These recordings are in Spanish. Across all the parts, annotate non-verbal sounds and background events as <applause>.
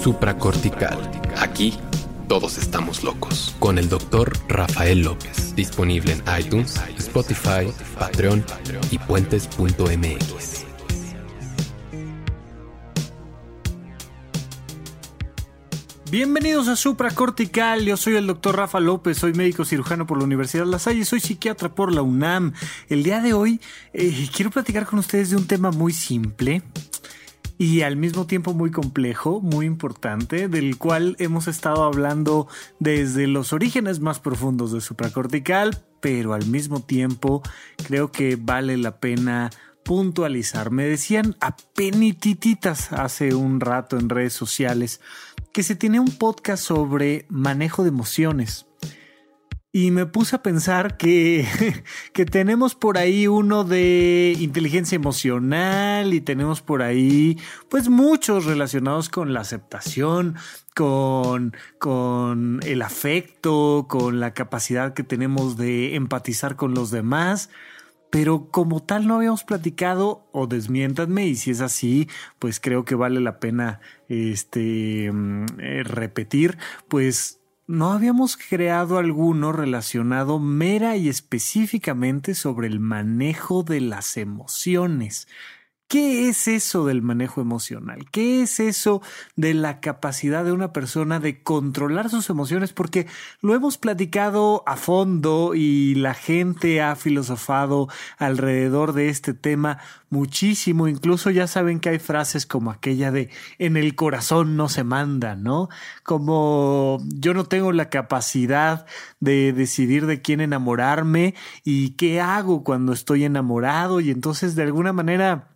Supracortical. Aquí todos estamos locos. Con el doctor Rafael López. Disponible en iTunes, Spotify, Patreon y puentes.mx. Bienvenidos a Supracortical, yo soy el doctor Rafa López, soy médico cirujano por la Universidad de La Salle, soy psiquiatra por la UNAM. El día de hoy eh, quiero platicar con ustedes de un tema muy simple y al mismo tiempo muy complejo, muy importante, del cual hemos estado hablando desde los orígenes más profundos de supracortical, pero al mismo tiempo creo que vale la pena puntualizar. Me decían a penitititas hace un rato en redes sociales que se tiene un podcast sobre manejo de emociones. Y me puse a pensar que, <laughs> que tenemos por ahí uno de inteligencia emocional y tenemos por ahí pues muchos relacionados con la aceptación, con, con el afecto, con la capacidad que tenemos de empatizar con los demás. Pero como tal no habíamos platicado o desmiéntanme y si es así, pues creo que vale la pena este mm, eh, repetir, pues no habíamos creado alguno relacionado mera y específicamente sobre el manejo de las emociones. ¿Qué es eso del manejo emocional? ¿Qué es eso de la capacidad de una persona de controlar sus emociones? Porque lo hemos platicado a fondo y la gente ha filosofado alrededor de este tema muchísimo. Incluso ya saben que hay frases como aquella de en el corazón no se manda, ¿no? Como yo no tengo la capacidad de decidir de quién enamorarme y qué hago cuando estoy enamorado y entonces de alguna manera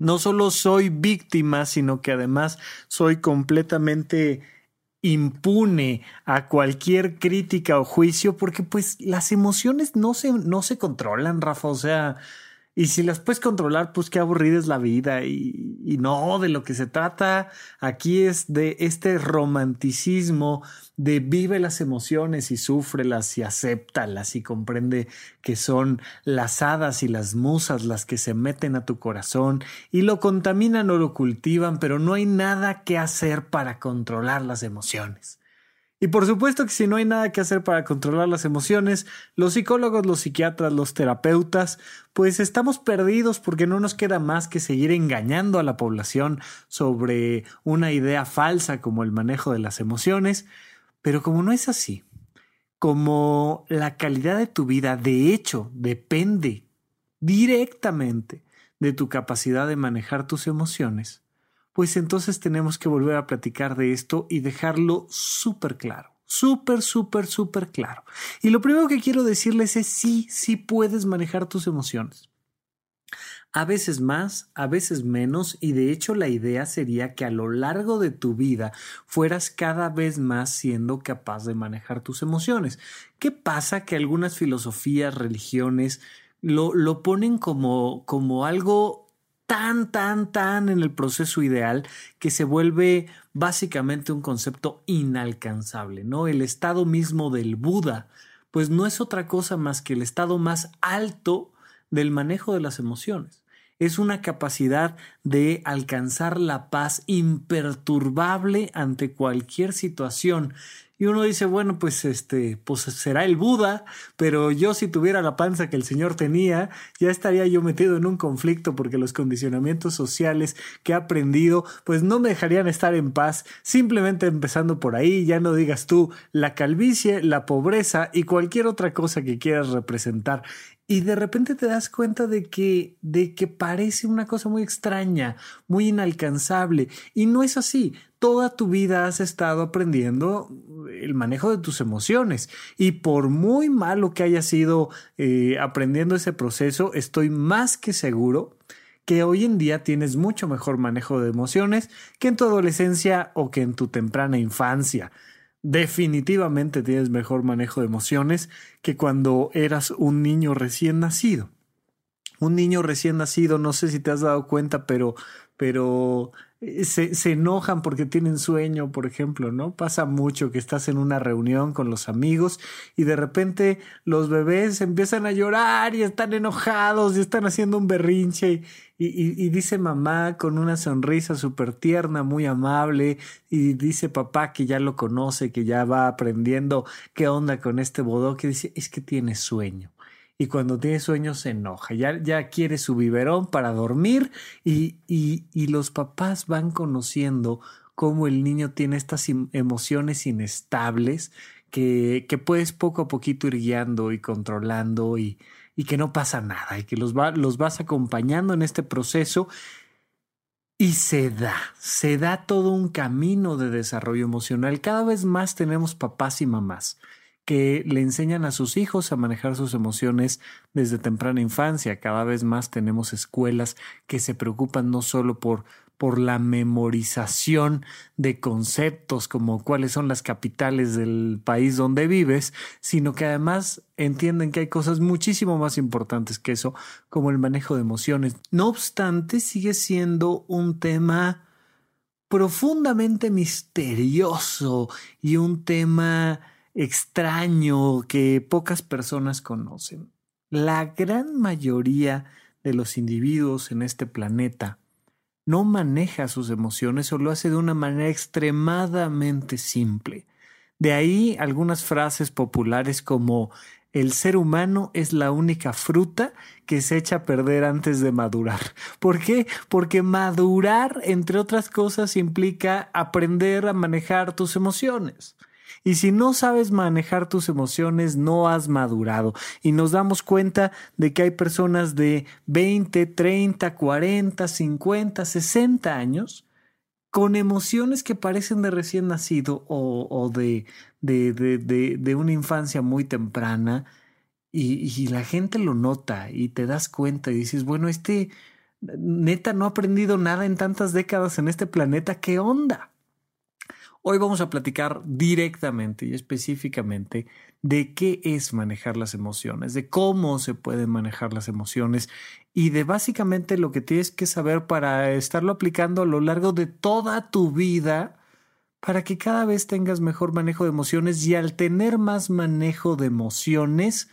no solo soy víctima, sino que además soy completamente impune a cualquier crítica o juicio, porque pues las emociones no se, no se controlan, Rafa, o sea, y si las puedes controlar, pues qué aburrida es la vida. Y, no, de lo que se trata aquí es de este romanticismo de vive las emociones y súfrelas y acéptalas y comprende que son las hadas y las musas las que se meten a tu corazón y lo contaminan o lo cultivan, pero no hay nada que hacer para controlar las emociones. Y por supuesto que si no hay nada que hacer para controlar las emociones, los psicólogos, los psiquiatras, los terapeutas, pues estamos perdidos porque no nos queda más que seguir engañando a la población sobre una idea falsa como el manejo de las emociones. Pero como no es así, como la calidad de tu vida de hecho depende directamente de tu capacidad de manejar tus emociones, pues entonces tenemos que volver a platicar de esto y dejarlo súper claro. Súper, súper, súper claro. Y lo primero que quiero decirles es sí, sí puedes manejar tus emociones. A veces más, a veces menos, y de hecho la idea sería que a lo largo de tu vida fueras cada vez más siendo capaz de manejar tus emociones. ¿Qué pasa? Que algunas filosofías, religiones, lo, lo ponen como, como algo tan, tan, tan en el proceso ideal que se vuelve básicamente un concepto inalcanzable, ¿no? El estado mismo del Buda, pues no es otra cosa más que el estado más alto del manejo de las emociones. Es una capacidad de alcanzar la paz imperturbable ante cualquier situación y uno dice, bueno, pues este, pues será el Buda, pero yo si tuviera la panza que el Señor tenía, ya estaría yo metido en un conflicto porque los condicionamientos sociales que he aprendido, pues no me dejarían estar en paz. Simplemente empezando por ahí, ya no digas tú la calvicie, la pobreza y cualquier otra cosa que quieras representar y de repente te das cuenta de que, de que parece una cosa muy extraña, muy inalcanzable, y no es así. Toda tu vida has estado aprendiendo el manejo de tus emociones y por muy malo que haya sido eh, aprendiendo ese proceso, estoy más que seguro que hoy en día tienes mucho mejor manejo de emociones que en tu adolescencia o que en tu temprana infancia definitivamente tienes mejor manejo de emociones que cuando eras un niño recién nacido. un niño recién nacido, no sé si te has dado cuenta, pero, pero eh, se, se, enojan porque tienen sueño, por ejemplo, ¿no? Pasa mucho que estás en una reunión con los amigos y de repente los bebés empiezan a llorar y están enojados y están haciendo un berrinche y, y, dice mamá con una sonrisa súper tierna, muy amable y dice papá que ya lo conoce, que ya va aprendiendo qué onda con este bodó, que dice es que tiene sueño y cuando tiene sueño se enoja, ya, quiere su biberón para dormir y, y, los papás van conociendo cómo el niño tiene estas emociones inestables que, puedes poco a poquito ir guiando y controlando y, y que no pasa nada y que los, va, los vas acompañando en este proceso y se da, se da todo un camino de desarrollo emocional. Cada vez más tenemos papás y mamás que le enseñan a sus hijos a manejar sus emociones desde temprana infancia. Cada vez más tenemos escuelas que se preocupan no solo por por la memorización de conceptos como cuáles son las capitales del país donde vives, sino que además entienden que hay cosas muchísimo más importantes que eso, como el manejo de emociones. No obstante, sigue siendo un tema profundamente misterioso y un tema extraño que pocas personas conocen. La gran mayoría de los individuos en este planeta no maneja sus emociones o lo hace de una manera extremadamente simple. De ahí algunas frases populares como el ser humano es la única fruta que se echa a perder antes de madurar. <laughs> ¿Por qué? Porque madurar, entre otras cosas, implica aprender a manejar tus emociones. Y si no sabes manejar tus emociones, no has madurado. Y nos damos cuenta de que hay personas de 20, 30, 40, 50, 60 años con emociones que parecen de recién nacido o, de, de, de, de, una infancia muy temprana. Y, y la gente lo nota y te das cuenta y dices, bueno, este neta no ha aprendido nada en tantas décadas en este planeta, ¿qué onda? Hoy vamos a platicar directamente y específicamente de qué es manejar las emociones, de cómo se pueden manejar las emociones y de básicamente lo que tienes que saber para estarlo aplicando a lo largo de toda tu vida para que cada vez tengas mejor manejo de emociones y al tener más manejo de emociones,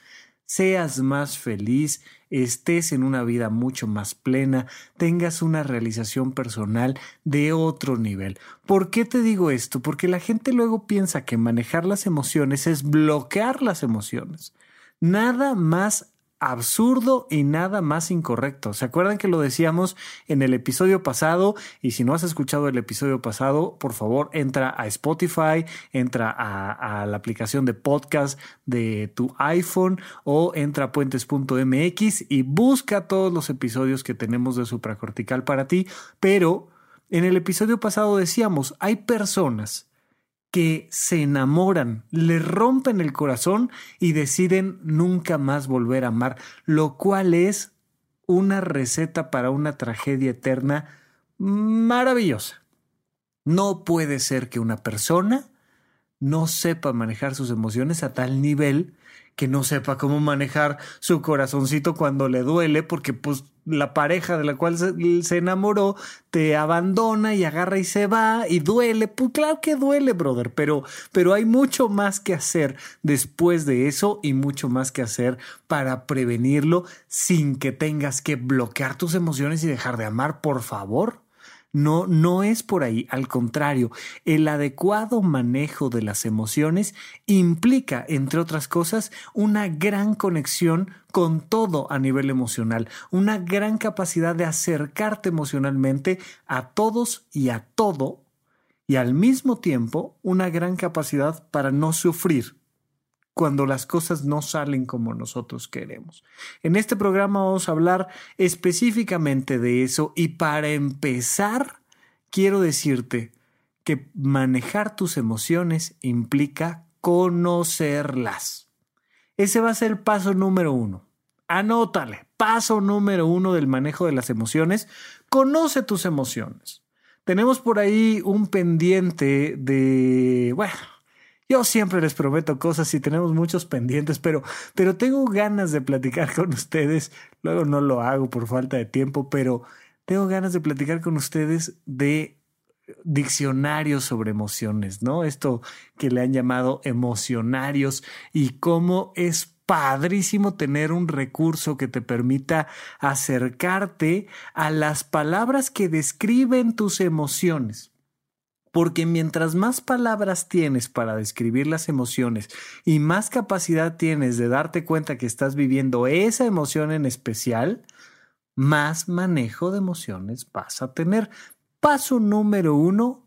seas más feliz, estés en una vida mucho más plena, tengas una realización personal de otro nivel. ¿Por qué te digo esto? Porque la gente luego piensa que manejar las emociones es bloquear las emociones. Nada más absurdo y nada más incorrecto. ¿Se acuerdan que lo decíamos en el episodio pasado? Y si no has escuchado el episodio pasado, por favor, entra a Spotify, entra a, la aplicación de podcast de tu iPhone o entra a puentes.mx y busca todos los episodios que tenemos de supracortical para ti. Pero en el episodio pasado decíamos, hay personas que se enamoran, le rompen el corazón y deciden nunca más volver a amar, lo cual es una receta para una tragedia eterna maravillosa. No puede ser que una persona no sepa manejar sus emociones a tal nivel que no sepa cómo manejar su corazoncito cuando le duele, porque pues la pareja de la cual se, enamoró te abandona y agarra y se va y duele. Pues claro que duele, brother, pero, pero hay mucho más que hacer después de eso y mucho más que hacer para prevenirlo sin que tengas que bloquear tus emociones y dejar de amar, por favor. No, no es por ahí, al contrario, el adecuado manejo de las emociones implica, entre otras cosas, una gran conexión con todo a nivel emocional, una gran capacidad de acercarte emocionalmente a todos y a todo, y al mismo tiempo una gran capacidad para no sufrir cuando las cosas no salen como nosotros queremos. En este programa vamos a hablar específicamente de eso y para empezar quiero decirte que manejar tus emociones implica conocerlas. Ese va a ser el paso número uno. Anótale. Paso número uno del manejo de las emociones. Conoce tus emociones. Tenemos por ahí un pendiente de, bueno, Yo siempre les prometo cosas y tenemos muchos pendientes, pero, pero tengo ganas de platicar con ustedes. Luego no lo hago por falta de tiempo, pero tengo ganas de platicar con ustedes de diccionarios sobre emociones, ¿no? Esto que le han llamado emocionarios y cómo es padrísimo tener un recurso que te permita acercarte a las palabras que describen tus emociones. Porque mientras más palabras tienes para describir las emociones y más capacidad tienes de darte cuenta que estás viviendo esa emoción en especial, más manejo de emociones vas a tener. Paso número uno,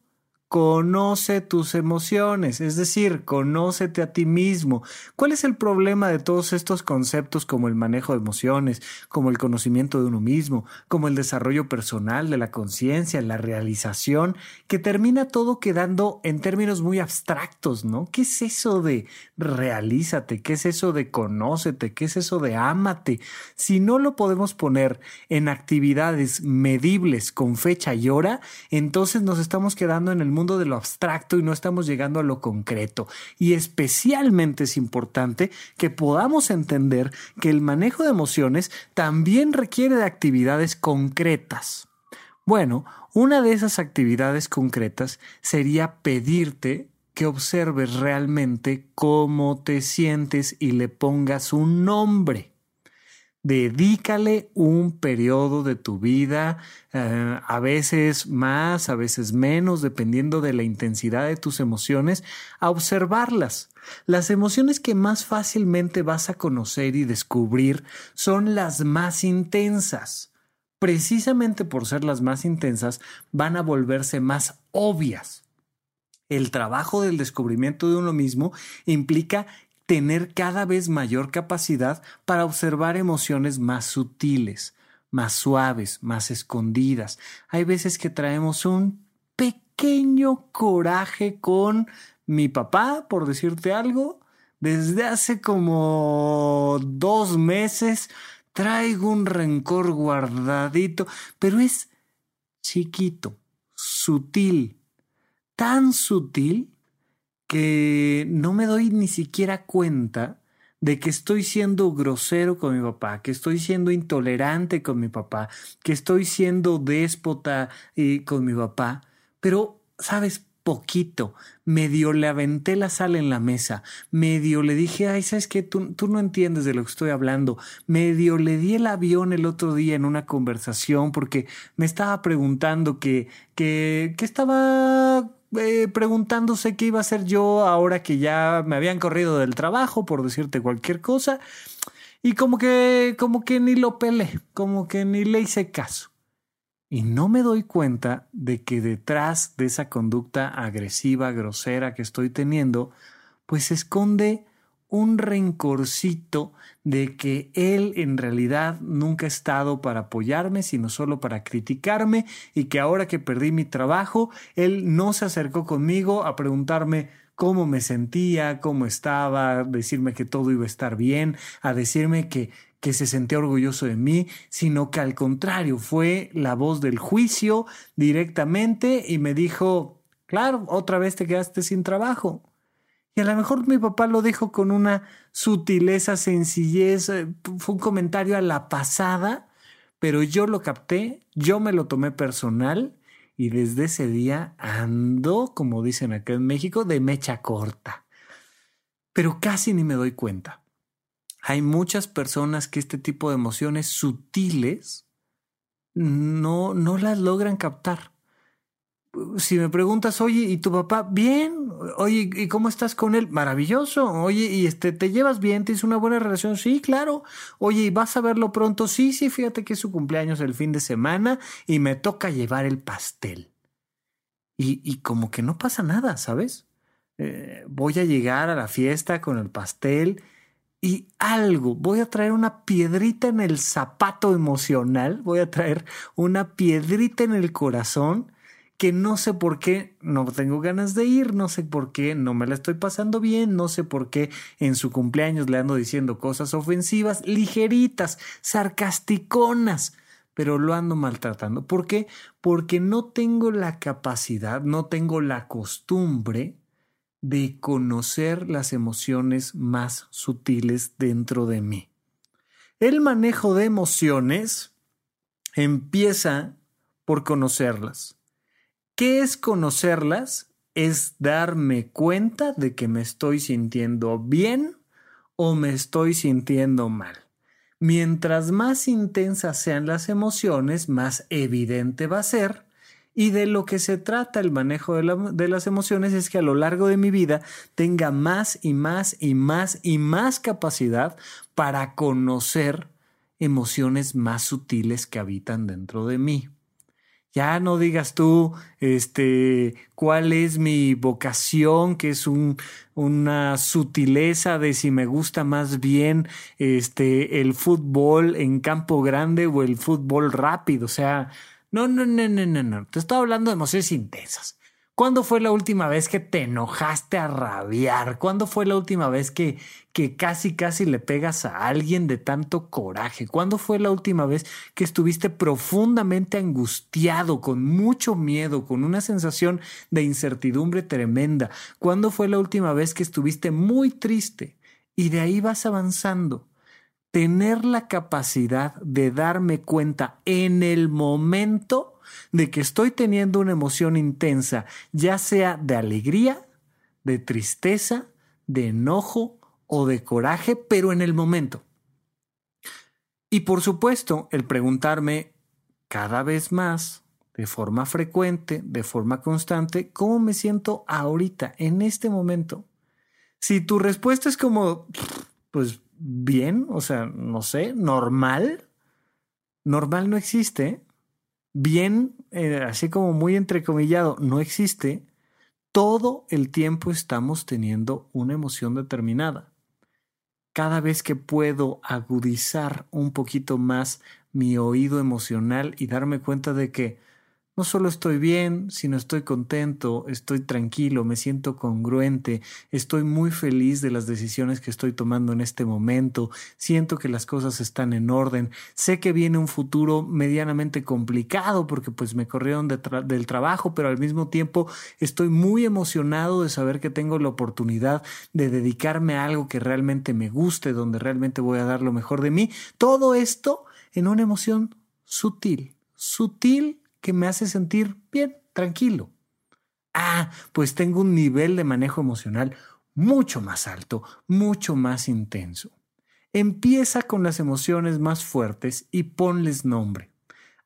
Conoce tus emociones, es decir, conócete a ti mismo. ¿Cuál es el problema de todos estos conceptos como el manejo de emociones, como el conocimiento de uno mismo, como el desarrollo personal de la conciencia, la realización, que termina todo quedando en términos muy abstractos, ¿no? ¿Qué es eso de realízate? ¿Qué es eso de conócete? ¿Qué es eso de ámate? Si no lo podemos poner en actividades medibles con fecha y hora, entonces nos estamos quedando en el mundo mundo de lo abstracto y no estamos llegando a lo concreto. Y especialmente es importante que podamos entender que el manejo de emociones también requiere de actividades concretas. Bueno, una de esas actividades concretas sería pedirte que observes realmente cómo te sientes y le pongas un nombre. Dedícale un periodo de tu vida, eh, a veces más, a veces menos, dependiendo de la intensidad de tus emociones, a observarlas. Las emociones que más fácilmente vas a conocer y descubrir son las más intensas. Precisamente por ser las más intensas, van a volverse más obvias. El trabajo del descubrimiento de uno mismo implica tener cada vez mayor capacidad para observar emociones más sutiles, más suaves, más escondidas. Hay veces que traemos un pequeño coraje con mi papá, por decirte algo. Desde hace como dos meses traigo un rencor guardadito, pero es chiquito, sutil, tan sutil que no me doy ni siquiera cuenta de que estoy siendo grosero con mi papá, que estoy siendo intolerante con mi papá, que estoy siendo déspota eh, con mi papá, pero, sabes, poquito, medio le aventé la sal en la mesa, medio le dije, ay, sabes que tú, tú no entiendes de lo que estoy hablando, medio le di el avión el otro día en una conversación porque me estaba preguntando que, que, que estaba eh, preguntándose qué iba a hacer yo ahora que ya me habían corrido del trabajo, por decirte cualquier cosa. Y como que, como que ni lo pelé, como que ni le hice caso. Y no me doy cuenta de que detrás de esa conducta agresiva, grosera que estoy teniendo, pues se esconde un rencorcito de que él en realidad nunca ha estado para apoyarme, sino solo para criticarme y que ahora que perdí mi trabajo, él no se acercó conmigo a preguntarme cómo me sentía, cómo estaba, decirme que todo iba a estar bien, a decirme que que se sentía orgulloso de mí, sino que al contrario fue la voz del juicio directamente y me dijo, claro, otra vez te quedaste sin trabajo. Y a lo mejor mi papá lo dijo con una sutileza, sencillez, eh, fue un comentario a la pasada, pero yo lo capté, yo me lo tomé personal y desde ese día ando, como dicen acá en México, de mecha corta. Pero casi ni me doy cuenta. Hay muchas personas que este tipo de emociones sutiles no, no las logran captar si me preguntas, oye, ¿y tu papá? Bien. Oye, ¿y cómo estás con él? Maravilloso. Oye, ¿y este, te llevas bien? ¿Tienes una buena relación? Sí, claro. Oye, ¿y vas a verlo pronto? Sí, sí, fíjate que es su cumpleaños el fin de semana y me toca llevar el pastel. Y, y como que no pasa nada, ¿sabes? Eh, voy a llegar a la fiesta con el pastel y algo, voy a traer una piedrita en el zapato emocional, voy a traer una piedrita en el corazón que no sé por qué no tengo ganas de ir, no sé por qué no me la estoy pasando bien, no sé por qué en su cumpleaños le ando diciendo cosas ofensivas, ligeritas, sarcasticonas, pero lo ando maltratando. ¿Por qué? Porque no tengo la capacidad, no tengo la costumbre de conocer las emociones más sutiles dentro de mí. El manejo de emociones empieza por conocerlas. ¿Qué es conocerlas? Es darme cuenta de que me estoy sintiendo bien o me estoy sintiendo mal. Mientras más intensas sean las emociones, más evidente va a ser y de lo que se trata el manejo de, las emociones es que a lo largo de mi vida tenga más y más y más y más capacidad para conocer emociones más sutiles que habitan dentro de mí. Ya no digas tú, este, cuál es mi vocación, que es un, una sutileza de si me gusta más bien, este, el fútbol en campo grande o el fútbol rápido. O sea, no, no, no, no, no, no. Te estoy hablando de emociones intensas. ¿Cuándo fue la última vez que te enojaste a rabiar? ¿Cuándo fue la última vez que, que casi, casi le pegas a alguien de tanto coraje? ¿Cuándo fue la última vez que estuviste profundamente angustiado, con mucho miedo, con una sensación de incertidumbre tremenda? ¿Cuándo fue la última vez que estuviste muy triste? Y de ahí vas avanzando tener la capacidad de darme cuenta en el momento de que estoy teniendo una emoción intensa, ya sea de alegría, de tristeza, de enojo o de coraje, pero en el momento. Y por supuesto, el preguntarme cada vez más, de forma frecuente, de forma constante, cómo me siento ahorita, en este momento. Si tu respuesta es como, pues bien, o sea, no sé, normal. Normal no existe. Bien, eh, así como muy entrecomillado, no existe. Todo el tiempo estamos teniendo una emoción determinada. Cada vez que puedo agudizar un poquito más mi oído emocional y darme cuenta de que no solo estoy bien, sino estoy contento, estoy tranquilo, me siento congruente, estoy muy feliz de las decisiones que estoy tomando en este momento, siento que las cosas están en orden, sé que viene un futuro medianamente complicado porque pues me corrieron del trabajo, pero al mismo tiempo estoy muy emocionado de saber que tengo la oportunidad de dedicarme a algo que realmente me guste, donde realmente voy a dar lo mejor de mí. Todo esto en una emoción sutil, sutil que me hace sentir bien, tranquilo. Ah, pues tengo un nivel de manejo emocional mucho más alto, mucho más intenso. Empieza con las emociones más fuertes y ponles nombre.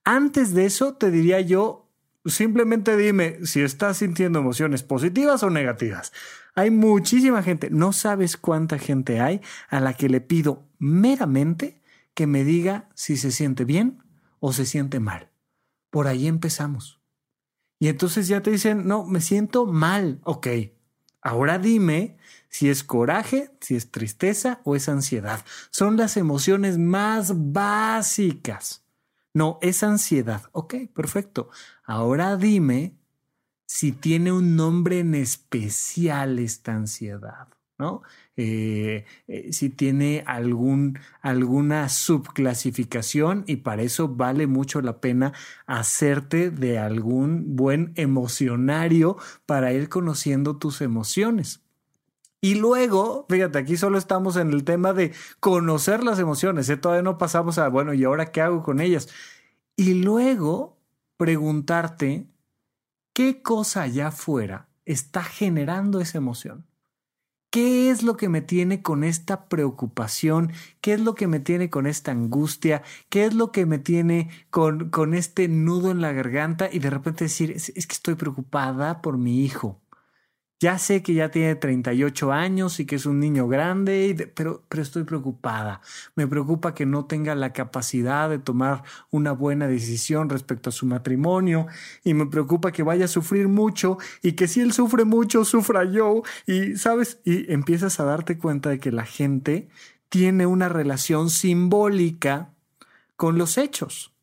Antes de eso te diría yo, simplemente dime si estás sintiendo emociones positivas o negativas. Hay muchísima gente, no sabes cuánta gente hay a la que le pido meramente que me diga si se siente bien o se siente mal. Por ahí empezamos. Y entonces ya te dicen, no, me siento mal. Ok, ahora dime si es coraje, si es tristeza o es ansiedad. Son las emociones más básicas. No, es ansiedad. Ok, perfecto. Ahora dime si tiene un nombre en especial esta ansiedad. ¿no? Eh, eh, si tiene algún, alguna subclasificación y para eso vale mucho la pena hacerte de algún buen emocionario para ir conociendo tus emociones. Y luego, fíjate, aquí solo estamos en el tema de conocer las emociones, ¿eh? todavía no pasamos a, bueno, ¿y ahora qué hago con ellas? Y luego preguntarte qué cosa allá afuera está generando esa emoción. ¿Qué es lo que me tiene con esta preocupación? ¿Qué es lo que me tiene con esta angustia? ¿Qué es lo que me tiene con, con este nudo en la garganta? Y de repente decir, es, es que estoy preocupada por mi hijo. Ya sé que ya tiene 38 años y que es un niño grande, pero, pero estoy preocupada. Me preocupa que no tenga la capacidad de tomar una buena decisión respecto a su matrimonio y me preocupa que vaya a sufrir mucho y que si él sufre mucho, sufra yo. Y, ¿sabes? Y empiezas a darte cuenta de que la gente tiene una relación simbólica con los hechos.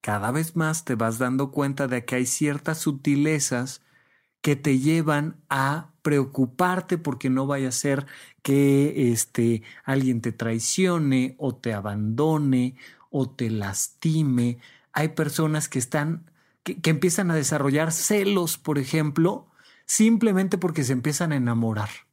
Cada vez más te vas dando cuenta de que hay ciertas sutilezas que te llevan a preocuparte porque no vaya a ser que este, alguien te traicione o te abandone o te lastime. Hay personas que están, que, que empiezan a desarrollar celos, por ejemplo, simplemente porque se empiezan a enamorar.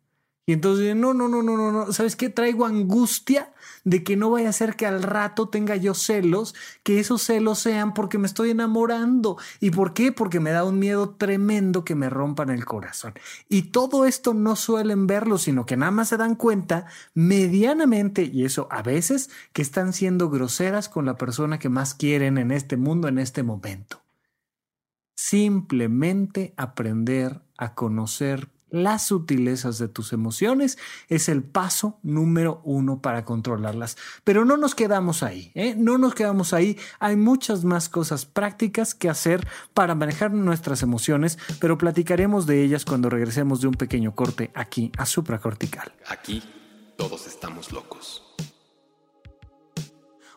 Y entonces, no, no, no, no, no, no, ¿sabes qué? Traigo angustia de que no vaya a ser que al rato tenga yo celos, que esos celos sean porque me estoy enamorando. ¿Y por qué? Porque me da un miedo tremendo que me rompan el corazón. Y todo esto no suelen verlo, sino que nada más se dan cuenta medianamente, y eso a veces, que están siendo groseras con la persona que más quieren en este mundo, en este momento. Simplemente aprender a conocer las sutilezas de tus emociones es el paso número uno para controlarlas. Pero no nos quedamos ahí, ¿eh? no nos quedamos ahí. Hay muchas más cosas prácticas que hacer para manejar nuestras emociones, pero platicaremos de ellas cuando regresemos de un pequeño corte aquí a supracortical. Aquí todos estamos locos.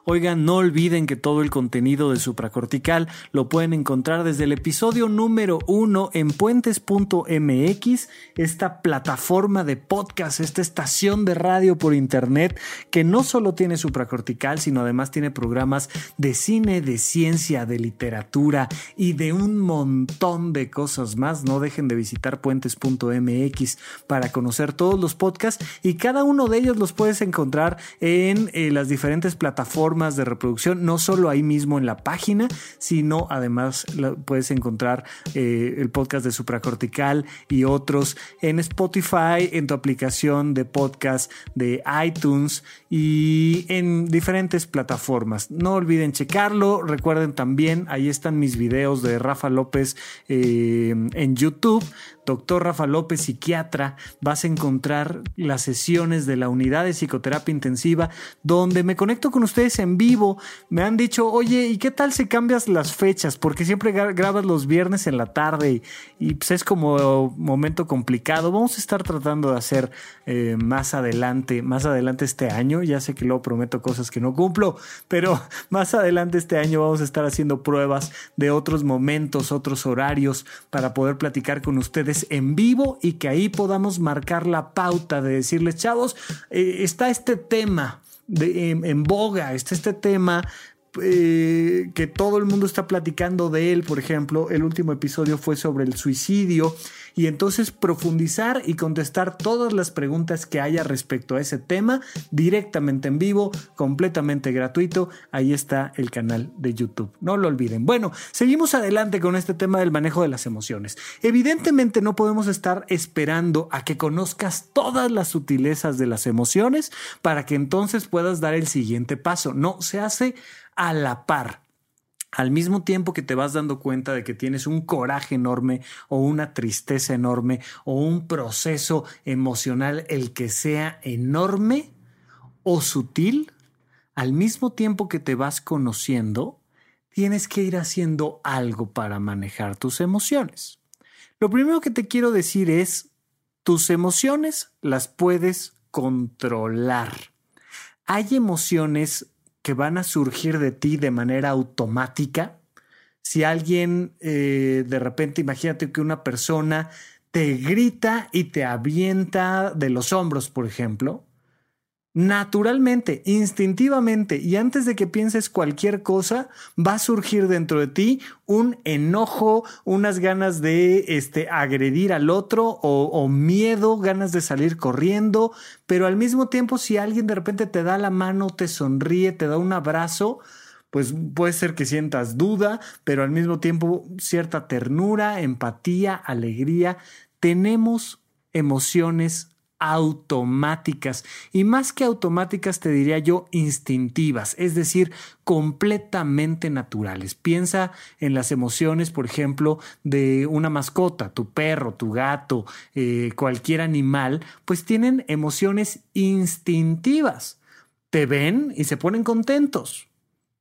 Oigan, no olviden que todo el contenido de Supracortical lo pueden encontrar desde el episodio número uno en puentes.mx, esta plataforma de podcast, esta estación de radio por internet que no solo tiene Supracortical, sino además tiene programas de cine, de ciencia, de literatura y de un montón de cosas más. No dejen de visitar puentes.mx para conocer todos los podcasts y cada uno de ellos los puedes encontrar en eh, las diferentes plataformas de reproducción, no solo ahí mismo en la página, sino además puedes encontrar eh, el podcast de Supracortical y otros en Spotify, en tu aplicación de podcast de iTunes y en diferentes plataformas. No olviden checarlo. Recuerden también, ahí están mis videos de Rafa López eh, en YouTube doctor Rafa López, psiquiatra, vas a encontrar las sesiones de la unidad de psicoterapia intensiva donde me conecto con ustedes en vivo. Me han dicho, oye, ¿y qué tal si cambias las fechas? Porque siempre grabas los viernes en la tarde y, pues es como momento complicado. Vamos a estar tratando de hacer eh, más adelante, más adelante este año. Ya sé que luego prometo cosas que no cumplo, pero <laughs> más adelante este año vamos a estar haciendo pruebas de otros momentos, otros horarios para poder platicar con ustedes en vivo y que ahí podamos marcar la pauta de decirles, chavos, eh, está este tema de, en, boga, está este tema eh, que todo el mundo está platicando de él, por ejemplo, el último episodio fue sobre el suicidio y entonces profundizar y contestar todas las preguntas que haya respecto a ese tema directamente en vivo, completamente gratuito. Ahí está el canal de YouTube. No lo olviden. Bueno, seguimos adelante con este tema del manejo de las emociones. Evidentemente no podemos estar esperando a que conozcas todas las sutilezas de las emociones para que entonces puedas dar el siguiente paso. No, se hace a la par al mismo tiempo que te vas dando cuenta de que tienes un coraje enorme o una tristeza enorme o un proceso emocional, el que sea enorme o sutil, al mismo tiempo que te vas conociendo, tienes que ir haciendo algo para manejar tus emociones. Lo primero que te quiero decir es, tus emociones las puedes controlar. Hay emociones que van a surgir de ti de manera automática. Si alguien eh, de repente, imagínate que una persona te grita y te avienta de los hombros, por ejemplo, naturalmente, instintivamente y antes de que pienses cualquier cosa, va a surgir dentro de ti un enojo, unas ganas de este, agredir al otro o, miedo, ganas de salir corriendo, pero al mismo tiempo si alguien de repente te da la mano, te sonríe, te da un abrazo, pues puede ser que sientas duda, pero al mismo tiempo cierta ternura, empatía, alegría. Tenemos emociones automáticas y más que automáticas te diría yo instintivas, es decir, completamente naturales. Piensa en las emociones, por ejemplo, de una mascota, tu perro, tu gato, eh, cualquier animal, pues tienen emociones instintivas. Te ven y se ponen contentos.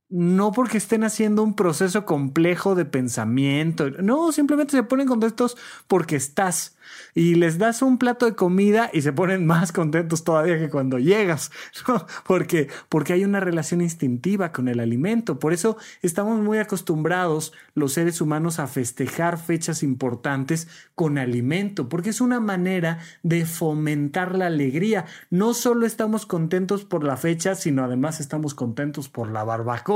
No porque estén haciendo un proceso complejo de pensamiento, no, simplemente se ponen contentos porque estás y les das un plato de comida y se ponen <laughs> más contentos todavía que cuando llegas. <laughs> Porque, porque hay una relación instintiva con el alimento. Por eso estamos muy acostumbrados los seres humanos a festejar fechas importantes con alimento, porque es una manera de fomentar la alegría. No solo estamos contentos por la fecha, sino además estamos contentos por la barbacoa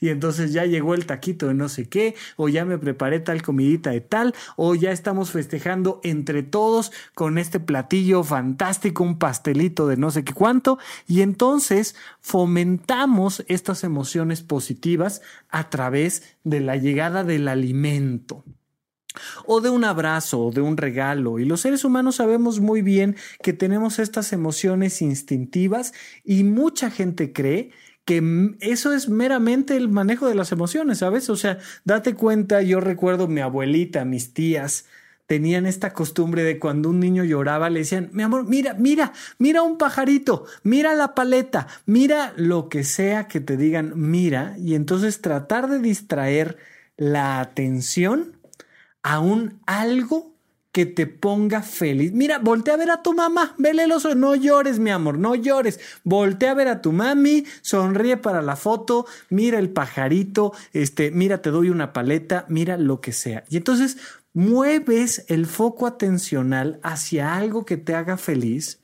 y entonces ya llegó el taquito de no sé qué, o ya me preparé tal comidita de tal, o ya estamos festejando entre todos con este platillo fantástico, un pastelito de no sé qué cuánto, y entonces fomentamos estas emociones positivas a través de la llegada del alimento o de un abrazo o de un regalo. Y los seres humanos sabemos muy bien que tenemos estas emociones instintivas y mucha gente cree que eso es meramente el manejo de las emociones, ¿sabes? O sea, date cuenta, yo recuerdo mi abuelita, mis tías, tenían esta costumbre de cuando un niño lloraba le decían, mi amor, mira, mira, mira un pajarito, mira la paleta, mira lo que sea que te digan, mira, y entonces tratar de distraer la atención a un algo que te ponga feliz. Mira, voltea a ver a tu mamá, vele el no llores, mi amor, no llores. Voltea a ver a tu mami, sonríe para la foto, mira el pajarito, este, mira, te doy una paleta, mira lo que sea. Y entonces mueves el foco atencional hacia algo que te haga feliz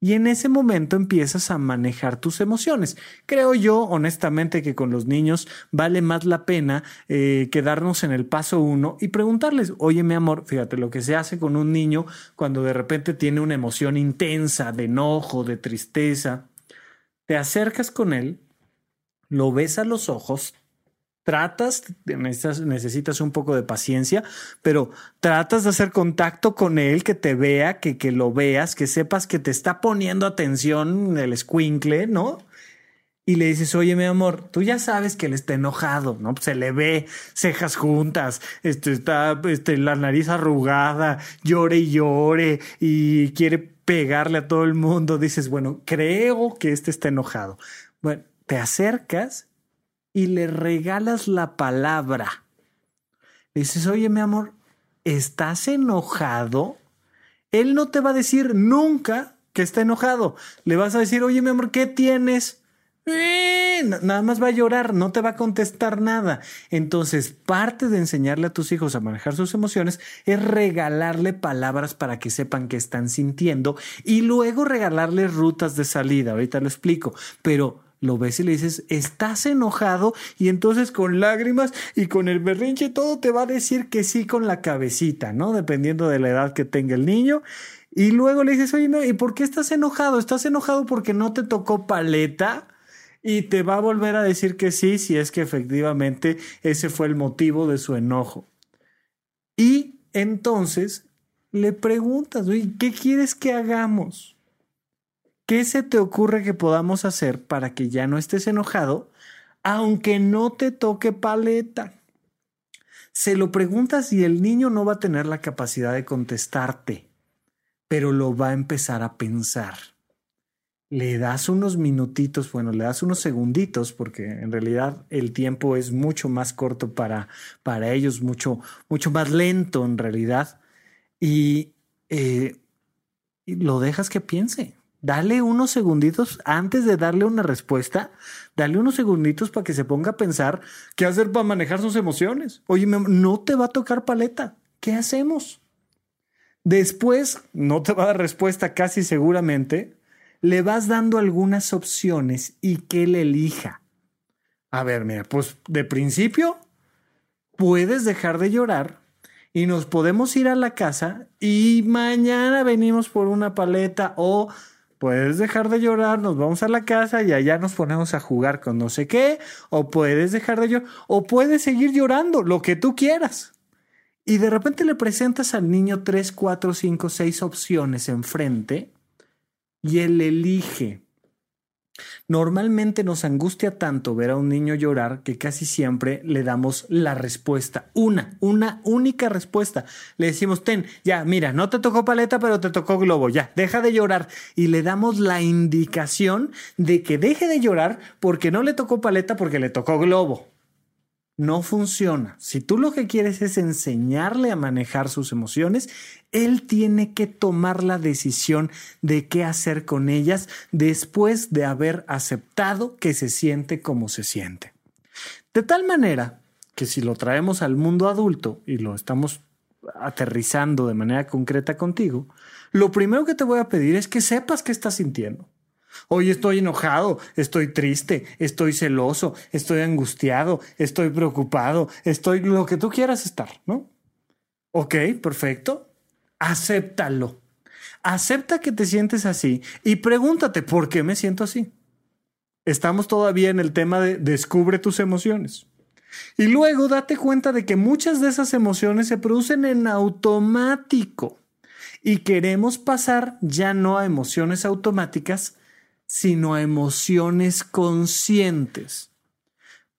y en ese momento empiezas a manejar tus emociones. Creo yo, honestamente, que con los niños vale más la pena eh, quedarnos en el paso uno y preguntarles, oye mi amor, fíjate lo que se hace con un niño cuando de repente tiene una emoción intensa de enojo, de tristeza. Te acercas con él, lo ves a los ojos, tratas, necesitas, necesitas, un poco de paciencia, pero tratas de hacer contacto con él, que te vea, que, que lo veas, que sepas que te está poniendo atención el squinkle, ¿no? Y le dices, oye, mi amor, tú ya sabes que él está enojado, ¿no? Se le ve cejas juntas, este, está este, la nariz arrugada, llore y llore y quiere pegarle a todo el mundo. Dices, bueno, creo que este está enojado. Bueno, te acercas y le regalas la palabra. Dices, oye, mi amor, ¿estás enojado? Él no te va a decir nunca que está enojado. Le vas a decir, oye, mi amor, ¿qué tienes? Eh, nada más va a llorar, no te va a contestar nada. Entonces, parte de enseñarle a tus hijos a manejar sus emociones es regalarle palabras para que sepan que están sintiendo y luego regalarle rutas de salida. Ahorita lo explico, pero lo ves y le dices, estás enojado y entonces con lágrimas y con el berrinche todo te va a decir que sí con la cabecita, ¿no? Dependiendo de la edad que tenga el niño. Y luego le dices, oye, ¿y por qué estás enojado? ¿Estás enojado porque no te tocó paleta? Y te va a volver a decir que sí si es que efectivamente ese fue el motivo de su enojo. Y entonces le preguntas, oye, ¿qué quieres que hagamos? ¿Qué se te ocurre que podamos hacer para que ya no estés enojado, aunque no te toque paleta? Se lo preguntas y el niño no va a tener la capacidad de contestarte, pero lo va a empezar a pensar. Le das unos minutitos, bueno, le das unos segunditos, porque en realidad el tiempo es mucho más corto para, para ellos, mucho, mucho más lento en realidad, y, eh, y lo dejas que piense dale unos segunditos antes de darle una respuesta, dale unos segunditos para que se ponga a pensar qué hacer para manejar sus emociones. Oye, no te va a tocar paleta. ¿Qué hacemos? Después, no te va a dar respuesta casi seguramente, le vas dando algunas opciones y que él elija. A ver, mira, pues de principio puedes dejar de llorar y nos podemos ir a la casa y mañana venimos por una paleta o Puedes dejar de llorar, nos vamos a la casa y allá nos ponemos a jugar con no sé qué, o puedes dejar de llorar, o puedes seguir llorando, lo que tú quieras. Y de repente le presentas al niño tres, cuatro, cinco, seis opciones enfrente y él elige Normalmente nos angustia tanto ver a un niño llorar que casi siempre le damos la respuesta, una, una única respuesta. Le decimos, ten, ya, mira, no te tocó paleta, pero te tocó globo, ya, deja de llorar. Y le damos la indicación de que deje de llorar porque no le tocó paleta, porque le tocó globo. No funciona. Si tú lo que quieres es enseñarle a manejar sus emociones, él tiene que tomar la decisión de qué hacer con ellas después de haber aceptado que se siente como se siente. De tal manera que si lo traemos al mundo adulto y lo estamos aterrizando de manera concreta contigo, lo primero que te voy a pedir es que sepas qué estás sintiendo. Hoy estoy enojado, estoy triste, estoy celoso, estoy angustiado, estoy preocupado, estoy lo que tú quieras estar, ¿no? Ok, perfecto. Acéptalo. Acepta que te sientes así y pregúntate por qué me siento así. Estamos todavía en el tema de descubre tus emociones. Y luego date cuenta de que muchas de esas emociones se producen en automático y queremos pasar ya no a emociones automáticas, sino a emociones conscientes.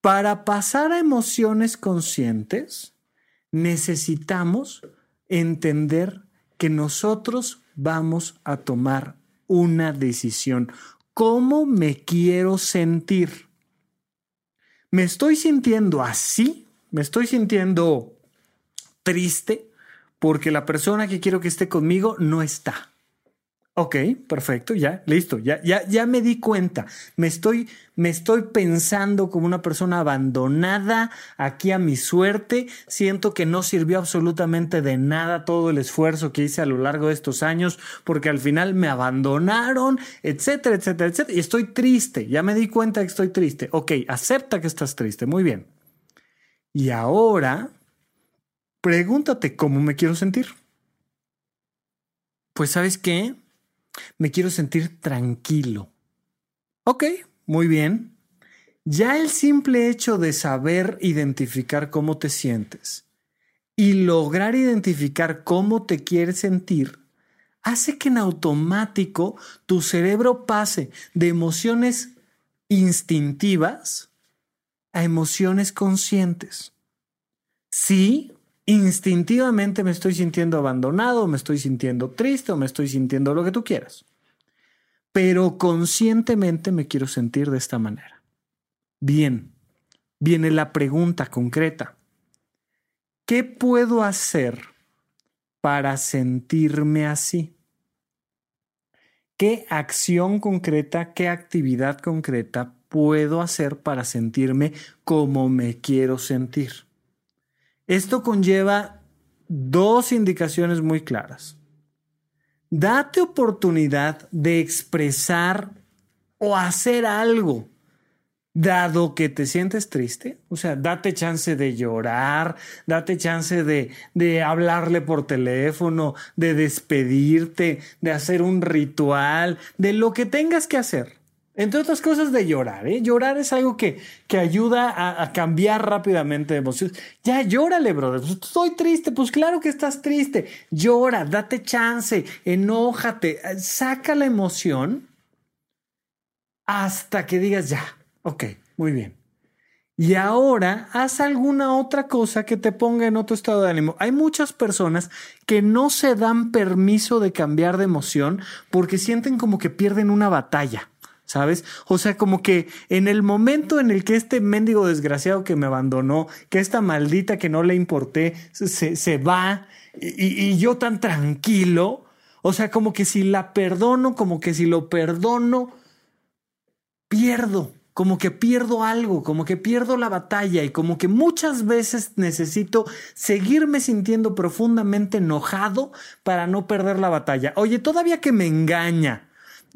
Para pasar a emociones conscientes, necesitamos entender que nosotros vamos a tomar una decisión. ¿Cómo me quiero sentir? ¿Me estoy sintiendo así? ¿Me estoy sintiendo triste porque la persona que quiero que esté conmigo no está? Ok, perfecto, ya, listo, ya, ya, ya me di cuenta. Me estoy, me estoy pensando como una persona abandonada aquí a mi suerte. Siento que no sirvió absolutamente de nada todo el esfuerzo que hice a lo largo de estos años porque al final me abandonaron, etcétera, etcétera, etcétera. Y estoy triste, ya me di cuenta que estoy triste. Ok, acepta que estás triste, muy bien. Y ahora, pregúntate cómo me quiero sentir. Pues sabes qué? Me quiero sentir tranquilo. Ok, muy bien. Ya el simple hecho de saber identificar cómo te sientes y lograr identificar cómo te quieres sentir hace que en automático tu cerebro pase de emociones instintivas a emociones conscientes. Sí, instintivamente me estoy sintiendo abandonado, me estoy sintiendo triste o me estoy sintiendo lo que tú quieras. Pero conscientemente me quiero sentir de esta manera. Bien, viene la pregunta concreta. ¿Qué puedo hacer para sentirme así? ¿Qué acción concreta, qué actividad concreta puedo hacer para sentirme como me quiero sentir? Esto conlleva dos indicaciones muy claras. Date oportunidad de expresar o hacer algo dado que te sientes triste, o sea, date chance de llorar, date chance de, de, hablarle por teléfono, de despedirte, de hacer un ritual, de lo que tengas que hacer. Entre otras cosas de llorar, ¿eh? Llorar es algo que, que ayuda a, cambiar rápidamente de emociones. Ya llórale, brother. Pues, estoy triste, pues claro que estás triste. Llora, date chance, enójate, saca la emoción hasta que digas ya, ok, muy bien. Y ahora haz alguna otra cosa que te ponga en otro estado de ánimo. Hay muchas personas que no se dan permiso de cambiar de emoción porque sienten como que pierden una batalla. ¿Sabes? O sea, como que en el momento en el que este mendigo desgraciado que me abandonó, que esta maldita que no le importé, se, se va y, y, yo tan tranquilo, o sea, como que si la perdono, como que si lo perdono, pierdo, como que pierdo algo, como que pierdo la batalla y como que muchas veces necesito seguirme sintiendo profundamente enojado para no perder la batalla. Oye, todavía que me engaña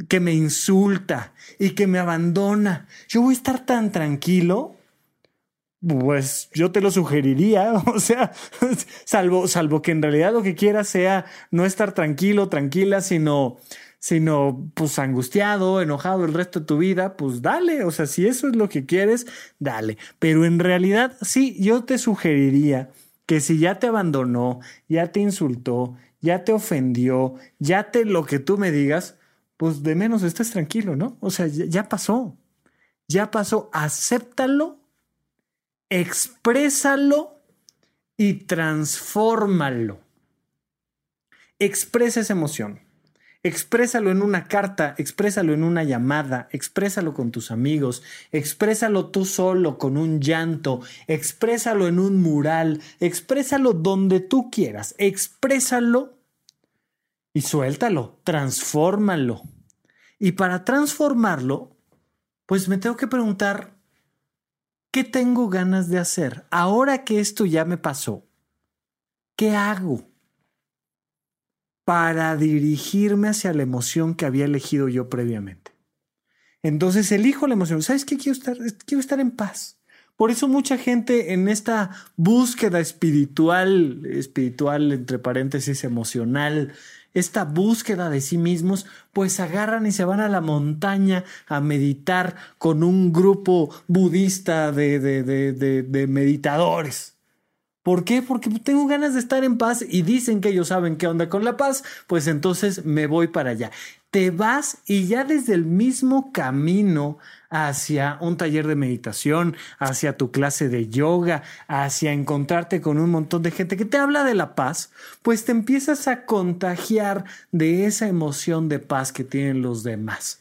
que me insulta y que me abandona, yo voy a estar tan tranquilo. Pues yo te lo sugeriría, <laughs> o sea, salvo, salvo que en realidad lo que quieras sea no estar tranquilo, tranquila, sino, sino pues angustiado, enojado el resto de tu vida, pues dale, o sea, si eso es lo que quieres, dale. Pero en realidad sí, yo te sugeriría que si ya te abandonó, ya te insultó, ya te ofendió, ya te lo que tú me digas, pues de menos estés tranquilo, ¿no? O sea, ya, pasó, ya pasó, acéptalo, exprésalo y transfórmalo. Expresa esa emoción. Exprésalo en una carta, exprésalo en una llamada, exprésalo con tus amigos, exprésalo tú solo con un llanto, exprésalo en un mural, exprésalo donde tú quieras, exprésalo y suéltalo, transfórmalo. Y para transformarlo, pues me tengo que preguntar, ¿qué tengo ganas de hacer? Ahora que esto ya me pasó, ¿qué hago? para dirigirme hacia la emoción que había elegido yo previamente. Entonces elijo la emoción. ¿Sabes qué? Quiero estar, quiero estar en paz. Por eso mucha gente en esta búsqueda espiritual, espiritual entre paréntesis emocional, esta búsqueda de sí mismos, pues agarran y se van a la montaña a meditar con un grupo budista de, de, de, meditadores. ¿Por qué? Porque tengo ganas de estar en paz y dicen que ellos saben qué onda con la paz, pues entonces me voy para allá. Te vas y ya desde el mismo camino hacia un taller de meditación, hacia tu clase de yoga, hacia encontrarte con un montón de gente que te habla de la paz, pues te empiezas a contagiar de esa emoción de paz que tienen los demás.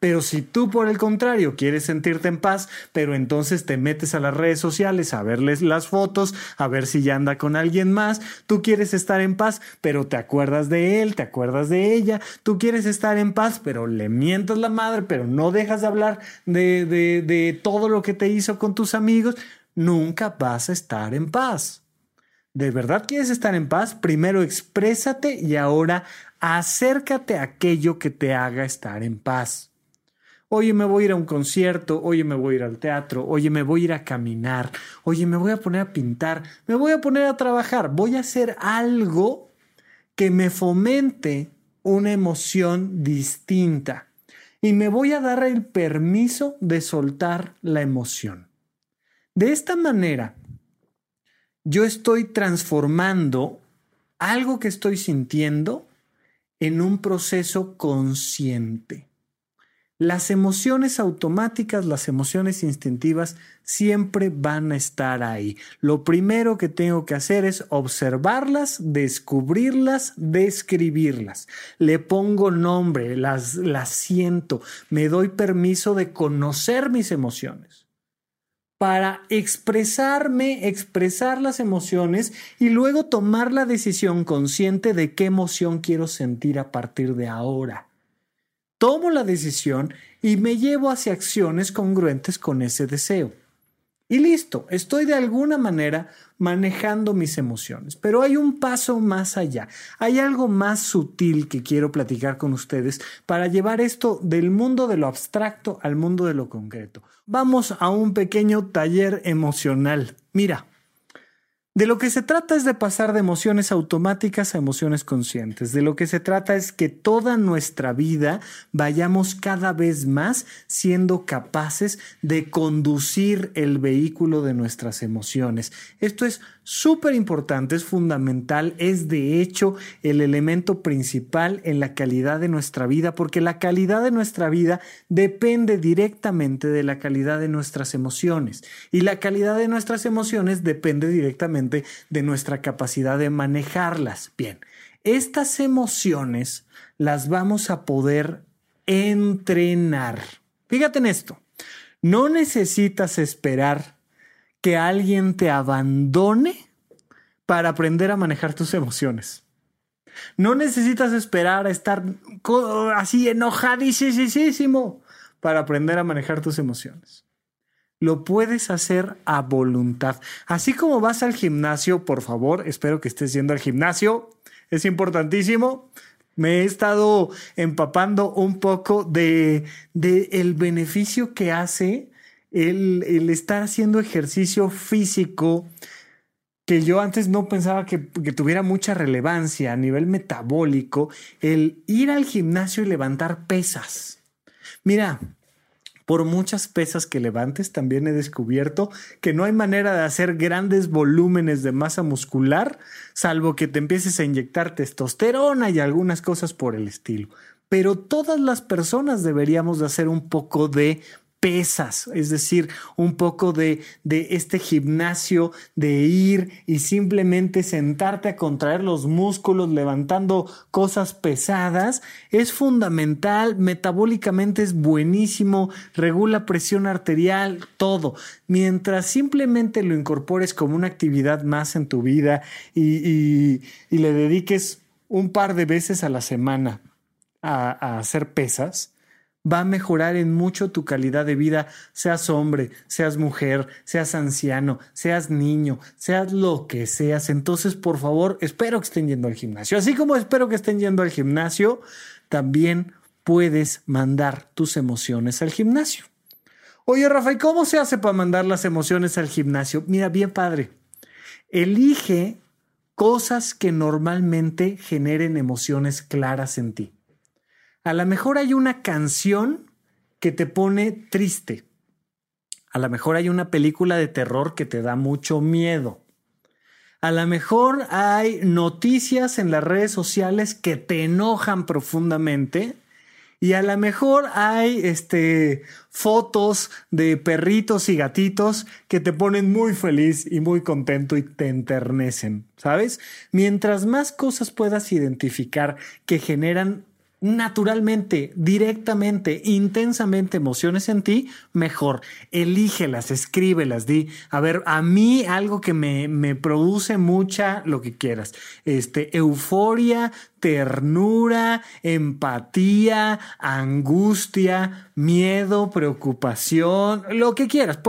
Pero si tú por el contrario quieres sentirte en paz, pero entonces te metes a las redes sociales a verles las fotos, a ver si ya anda con alguien más, tú quieres estar en paz, pero te acuerdas de él, te acuerdas de ella, tú quieres estar en paz, pero le mientas la madre, pero no dejas de hablar de, de, de todo lo que te hizo con tus amigos, nunca vas a estar en paz. ¿De verdad quieres estar en paz? Primero exprésate y ahora acércate a aquello que te haga estar en paz. Oye, me voy a ir a un concierto, oye, me voy a ir al teatro, oye, me voy a ir a caminar, oye, me voy a poner a pintar, me voy a poner a trabajar, voy a hacer algo que me fomente una emoción distinta y me voy a dar el permiso de soltar la emoción. De esta manera, yo estoy transformando algo que estoy sintiendo en un proceso consciente. Las emociones automáticas, las emociones instintivas siempre van a estar ahí. Lo primero que tengo que hacer es observarlas, descubrirlas, describirlas. Le pongo nombre, las, las siento, me doy permiso de conocer mis emociones para expresarme, expresar las emociones y luego tomar la decisión consciente de qué emoción quiero sentir a partir de ahora tomo la decisión y me llevo hacia acciones congruentes con ese deseo. Y listo, estoy de alguna manera manejando mis emociones. Pero hay un paso más allá, hay algo más sutil que quiero platicar con ustedes para llevar esto del mundo de lo abstracto al mundo de lo concreto. Vamos a un pequeño taller emocional. Mira, de lo que se trata es de pasar de emociones automáticas a emociones conscientes. De lo que se trata es que toda nuestra vida vayamos cada vez más siendo capaces de conducir el vehículo de nuestras emociones. Esto es súper importante, es fundamental, es de hecho el elemento principal en la calidad de nuestra vida, porque la calidad de nuestra vida depende directamente de la calidad de nuestras emociones y la calidad de nuestras emociones depende directamente de nuestra capacidad de manejarlas. Bien, estas emociones las vamos a poder entrenar. Fíjate en esto, no necesitas esperar que alguien te abandone para aprender a manejar tus emociones. No necesitas esperar a estar así enojadísimo para aprender a manejar tus emociones. Lo puedes hacer a voluntad. Así como vas al gimnasio, por favor, espero que estés yendo al gimnasio. Es importantísimo. Me he estado empapando un poco de, de el beneficio que hace el, estar haciendo ejercicio físico que yo antes no pensaba que, que, tuviera mucha relevancia a nivel metabólico, el ir al gimnasio y levantar pesas. Mira, por muchas pesas que levantes, también he descubierto que no hay manera de hacer grandes volúmenes de masa muscular, salvo que te empieces a inyectar testosterona y algunas cosas por el estilo. Pero todas las personas deberíamos de hacer un poco de pesas, es decir, un poco de, de, este gimnasio de ir y simplemente sentarte a contraer los músculos levantando cosas pesadas, es fundamental, metabólicamente es buenísimo, regula presión arterial, todo. Mientras simplemente lo incorpores como una actividad más en tu vida y, y, le dediques un par de veces a la semana a, a hacer pesas, va a mejorar en mucho tu calidad de vida, seas hombre, seas mujer, seas anciano, seas niño, seas lo que seas. Entonces, por favor, espero que estén yendo al gimnasio. Así como espero que estén yendo al gimnasio, también puedes mandar tus emociones al gimnasio. Oye, Rafael, ¿cómo se hace para mandar las emociones al gimnasio? Mira, bien padre. Elige cosas que normalmente generen emociones claras en ti. A lo mejor hay una canción que te pone triste. A lo mejor hay una película de terror que te da mucho miedo. A lo mejor hay noticias en las redes sociales que te enojan profundamente. Y a lo mejor hay este, fotos de perritos y gatitos que te ponen muy feliz y muy contento y te enternecen, ¿sabes? Mientras más cosas puedas identificar que generan naturalmente, directamente, intensamente emociones en ti, mejor. Elígelas, escríbelas, di, a ver, a mí algo que me, me produce mucha, lo que quieras, este, euforia, ternura, empatía, angustia, miedo, preocupación, lo que quieras.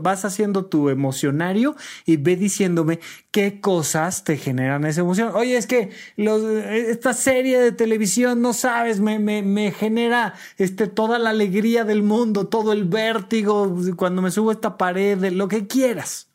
Vas haciendo tu emocionario y ve diciéndome qué cosas te generan esa emoción. Oye, es que esta serie de televisión, no sabes, me, me, me genera este, toda la alegría del mundo, todo el vértigo cuando me subo a esta pared, lo que quieras.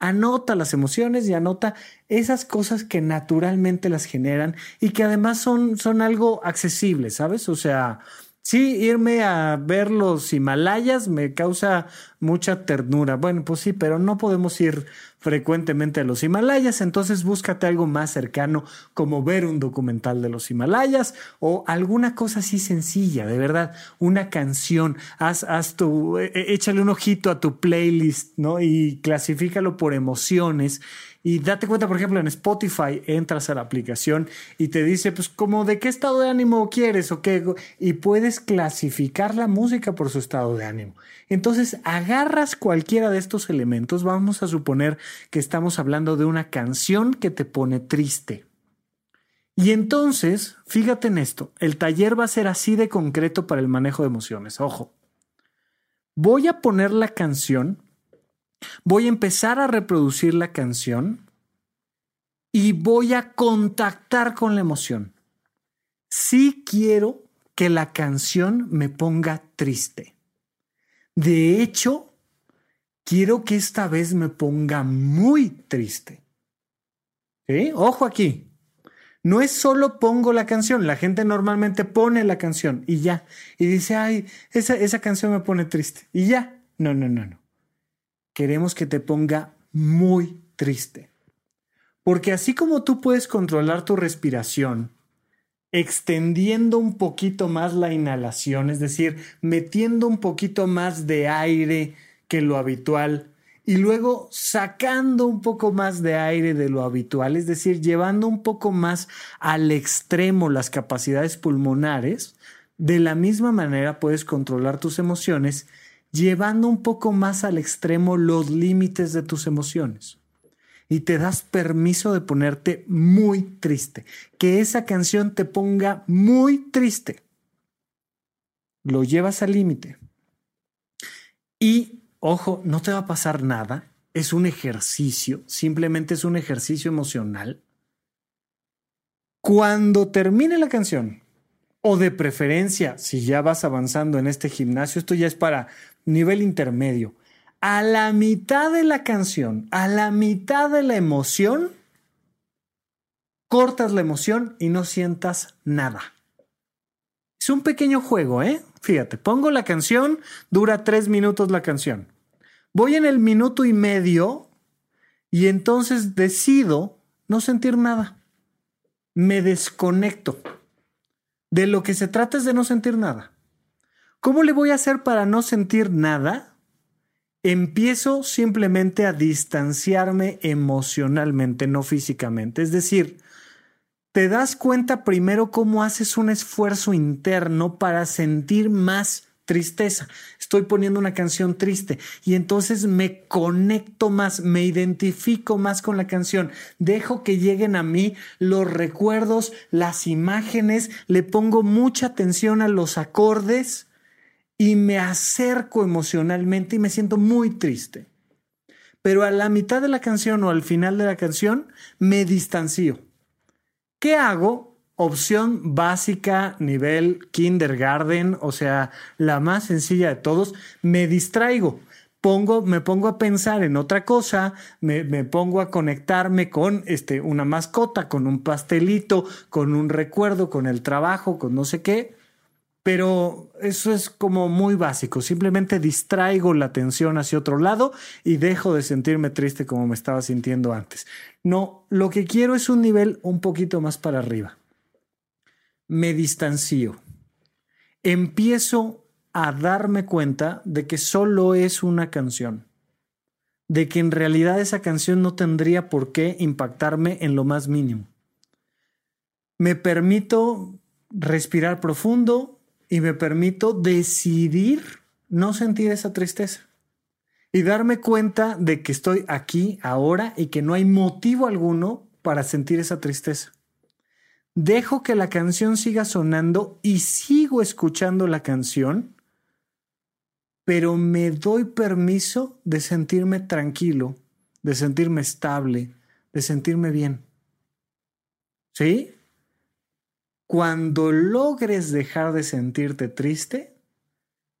Anota las emociones y anota esas cosas que naturalmente las generan y que además son, son algo accesible, ¿sabes? O sea, Sí, irme a ver los Himalayas me causa mucha ternura. Bueno, pues sí, pero no podemos ir frecuentemente a los Himalayas, entonces búscate algo más cercano como ver un documental de los Himalayas o alguna cosa así sencilla, de verdad, una canción, haz, haz tu, e, e, échale un ojito a tu playlist, ¿no? Y clasifícalo por emociones y date cuenta, por ejemplo, en Spotify entras a la aplicación y te dice, pues, como de qué estado de ánimo quieres o qué, y puedes clasificar la música por su estado de ánimo. Entonces, agarras cualquiera de estos elementos, vamos a suponer que estamos hablando de una canción que te pone triste. Y entonces, fíjate en esto, el taller va a ser así de concreto para el manejo de emociones. Ojo, voy a poner la canción Voy a empezar a reproducir la canción y voy a contactar con la emoción. Sí quiero que la canción me ponga triste. De hecho, quiero que esta vez me ponga muy triste. Ojo aquí. No es solo pongo la canción, la gente normalmente pone la canción y ya. Y dice, ay, esa, esa canción me pone triste. Y ya. No, no, no, no queremos que te ponga muy triste. Porque así como tú puedes controlar tu respiración, extendiendo un poquito más la inhalación, es decir, metiendo un poquito más de aire que lo habitual, y luego sacando un poco más de aire de lo habitual, es decir, llevando un poco más al extremo las capacidades pulmonares, de la misma manera puedes controlar tus emociones llevando un poco más al extremo los límites de tus emociones. Y te das permiso de ponerte muy triste, que esa canción te ponga muy triste. Lo llevas al límite. Y, ojo, no te va a pasar nada, es un ejercicio, simplemente es un ejercicio emocional. Cuando termine la canción, o de preferencia, si ya vas avanzando en este gimnasio, esto ya es para nivel intermedio, a la mitad de la canción, a la mitad de la emoción, cortas la emoción y no sientas nada. Es un pequeño juego, ¿eh? Fíjate, pongo la canción, dura tres minutos la canción. Voy en el minuto y medio y entonces decido no sentir nada. Me desconecto. De lo que se trata es de no sentir nada. ¿Cómo le voy a hacer para no sentir nada? Empiezo simplemente a distanciarme emocionalmente, no físicamente. Es decir, te das cuenta primero cómo haces un esfuerzo interno para sentir más tristeza. Estoy poniendo una canción triste y entonces me conecto más, me identifico más con la canción, dejo que lleguen a mí los recuerdos, las imágenes, le pongo mucha atención a los acordes y me acerco emocionalmente y me siento muy triste. Pero a la mitad de la canción o al final de la canción me distancio ¿Qué hago? Opción básica, nivel kindergarten, o sea, la más sencilla de todos, me distraigo. Pongo, me pongo a pensar en otra cosa, me, me, pongo a conectarme con este, una mascota, con un pastelito, con un recuerdo, con el trabajo, con no sé qué. Pero eso es como muy básico. Simplemente distraigo la atención hacia otro lado y dejo de sentirme triste como me estaba sintiendo antes. No, lo que quiero es un nivel un poquito más para arriba. Me distancio. Empiezo a darme cuenta de que solo es una canción. De que en realidad esa canción no tendría por qué impactarme en lo más mínimo. Me permito respirar profundo y me permito decidir no sentir esa tristeza y darme cuenta de que estoy aquí ahora y que no hay motivo alguno para sentir esa tristeza. Dejo que la canción siga sonando y sigo escuchando la canción, pero me doy permiso de sentirme tranquilo, de sentirme estable, de sentirme bien. ¿Sí? Cuando logres dejar de sentirte triste,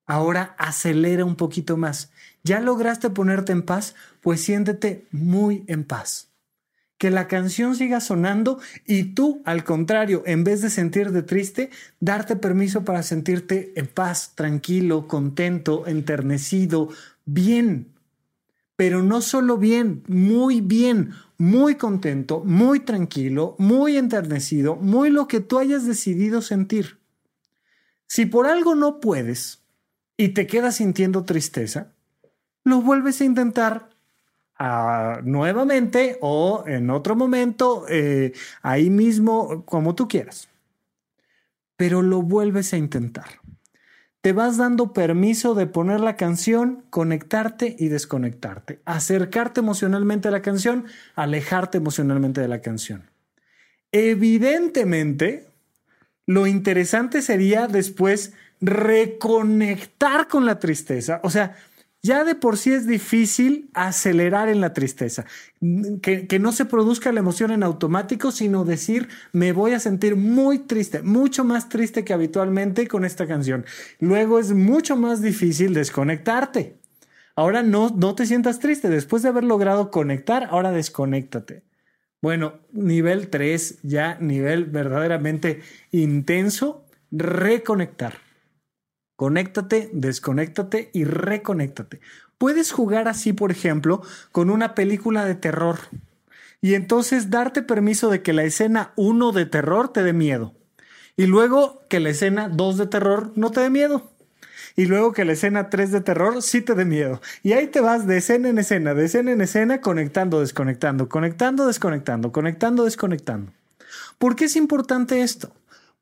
Ahora acelera un poquito más. ¿Ya lograste ponerte en paz? Pues siéntete muy en paz. Que la canción siga sonando y tú, al contrario, en vez de sentirte triste, darte permiso para sentirte en paz, tranquilo, contento, enternecido, bien. Pero no solo bien, muy bien, muy contento, muy tranquilo, muy enternecido, muy lo que tú hayas decidido sentir. Si por algo no puedes, y te quedas sintiendo tristeza, lo vuelves a intentar nuevamente o en otro momento, eh, ahí mismo, como tú quieras. Pero lo vuelves a intentar. Te vas dando permiso de poner la canción, conectarte y desconectarte, acercarte emocionalmente a la canción, alejarte emocionalmente de la canción. Evidentemente, lo interesante sería después reconectar con la tristeza. O sea, ya de por sí es difícil acelerar en la tristeza, que, no se produzca la emoción en automático, sino decir, me voy a sentir muy triste, mucho más triste que habitualmente con esta canción. Luego es mucho más difícil desconectarte. Ahora no, no te sientas triste, después de haber logrado conectar, ahora desconéctate. Bueno, nivel 3, ya nivel verdaderamente intenso, reconectar. Conéctate, desconéctate y reconéctate. Puedes jugar así, por ejemplo, con una película de terror y entonces darte permiso de que la escena 1 de terror te dé miedo y luego que la escena 2 de terror no te dé miedo. Y luego que la escena 3 de terror sí te dé miedo. Y ahí te vas de escena en escena, de escena en escena, conectando, desconectando, conectando, desconectando, conectando, desconectando. ¿Por qué es importante esto?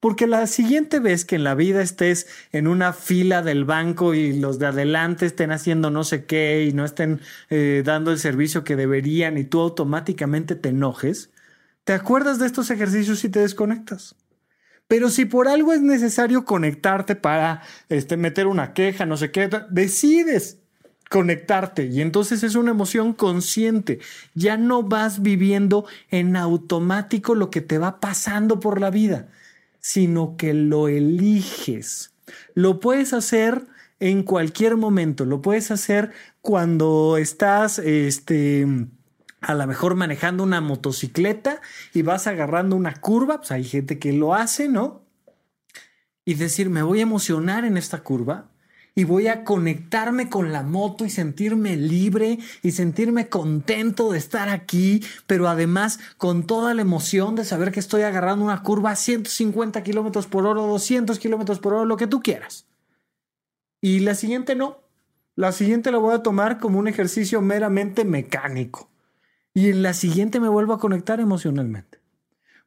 Porque la siguiente vez que en la vida estés en una fila del banco y los de adelante estén haciendo no sé qué y no estén eh, dando el servicio que deberían y tú automáticamente te enojes, te acuerdas de estos ejercicios y te desconectas. Pero si por algo es necesario conectarte para este, meter una queja, no sé qué, decides conectarte y entonces es una emoción consciente. Ya no vas viviendo en automático lo que te va pasando por la vida sino que lo eliges. Lo puedes hacer en cualquier momento, lo puedes hacer cuando estás, este, a lo mejor manejando una motocicleta y vas agarrando una curva, pues hay gente que lo hace, ¿no? Y decir, me voy a emocionar en esta curva, y voy a conectarme con la moto y sentirme libre y sentirme contento de estar aquí, pero además con toda la emoción de saber que estoy agarrando una curva a 150 kilómetros por hora, 200 kilómetros por hora, lo que tú quieras. y la siguiente no. La siguiente la voy a tomar como un ejercicio meramente mecánico. Y en la siguiente me vuelvo a conectar emocionalmente.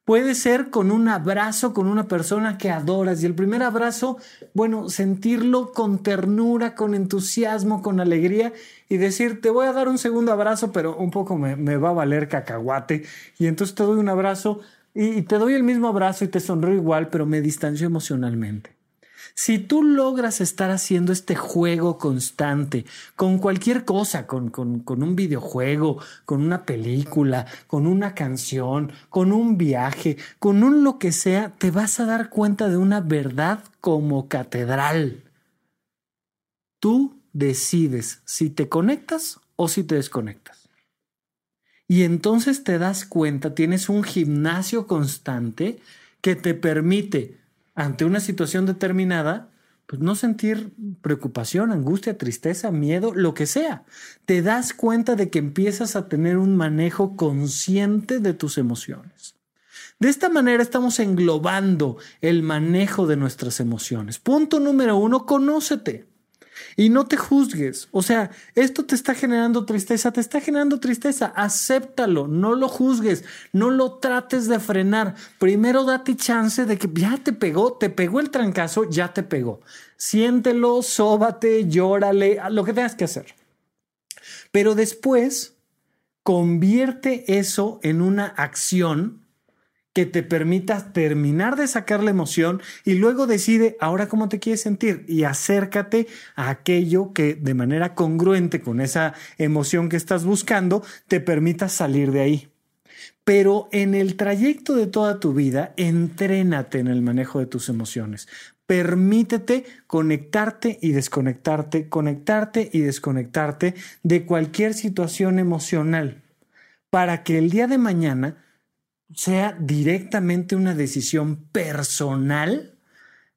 Puede ser con un abrazo con una persona que adoras y el primer abrazo, bueno, sentirlo con ternura, con entusiasmo, con alegría y decir, te voy a dar un segundo abrazo, pero un poco me, va a valer cacahuate y entonces te doy un abrazo y, te doy el mismo abrazo y te sonrío igual, pero me distancio emocionalmente. Si tú logras estar haciendo este juego constante con cualquier cosa, con, un videojuego, con una película, con una canción, con un viaje, con un lo que sea, te vas a dar cuenta de una verdad como catedral. Tú decides si te conectas o si te desconectas. Y entonces te das cuenta, tienes un gimnasio constante que te permite ante una situación determinada, pues no sentir preocupación, angustia, tristeza, miedo, lo que sea. Te das cuenta de que empiezas a tener un manejo consciente de tus emociones. De esta manera estamos englobando el manejo de nuestras emociones. Punto número uno, conócete. Y no te juzgues. O sea, esto te está generando tristeza, te está generando tristeza. Acéptalo, no lo juzgues, no lo trates de frenar. Primero date chance de que ya te pegó, te pegó el trancazo, ya te pegó. Siéntelo, sóbate, llórale, lo que tengas que hacer. Pero después, convierte eso en una acción que te permita terminar de sacar la emoción y luego decide ahora cómo te quieres sentir y acércate a aquello que de manera congruente con esa emoción que estás buscando te permita salir de ahí. Pero en el trayecto de toda tu vida, entrénate en el manejo de tus emociones. Permítete conectarte y desconectarte, conectarte y desconectarte de cualquier situación emocional para que el día de mañana sea directamente una decisión personal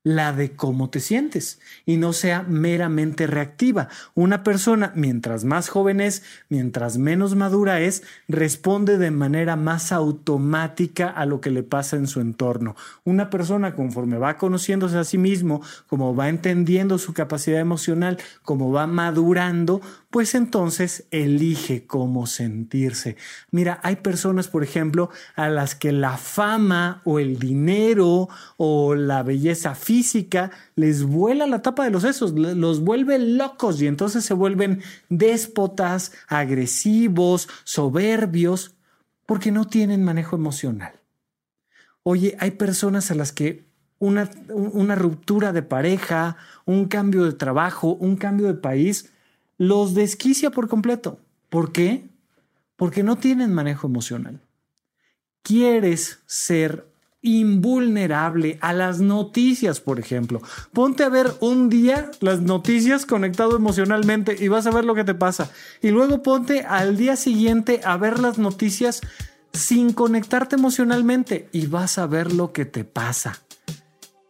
la de cómo te sientes y no sea meramente reactiva. Una persona, mientras más joven es, mientras menos madura es, responde de manera más automática a lo que le pasa en su entorno. Una persona, conforme va conociéndose a sí mismo, como va entendiendo su capacidad emocional, como va madurando, pues entonces elige cómo sentirse. Mira, hay personas, por ejemplo, a las que la fama o el dinero o la belleza física les vuela la tapa de los sesos, los vuelve locos y entonces se vuelven déspotas, agresivos, soberbios, porque no tienen manejo emocional. Oye, hay personas a las que una, una ruptura de pareja, un cambio de trabajo, un cambio de país, los desquicia por completo. ¿Por qué? Porque no tienen manejo emocional. Quieres ser invulnerable a las noticias, por ejemplo. Ponte a ver un día las noticias conectado emocionalmente y vas a ver lo que te pasa. Y luego ponte al día siguiente a ver las noticias sin conectarte emocionalmente y vas a ver lo que te pasa.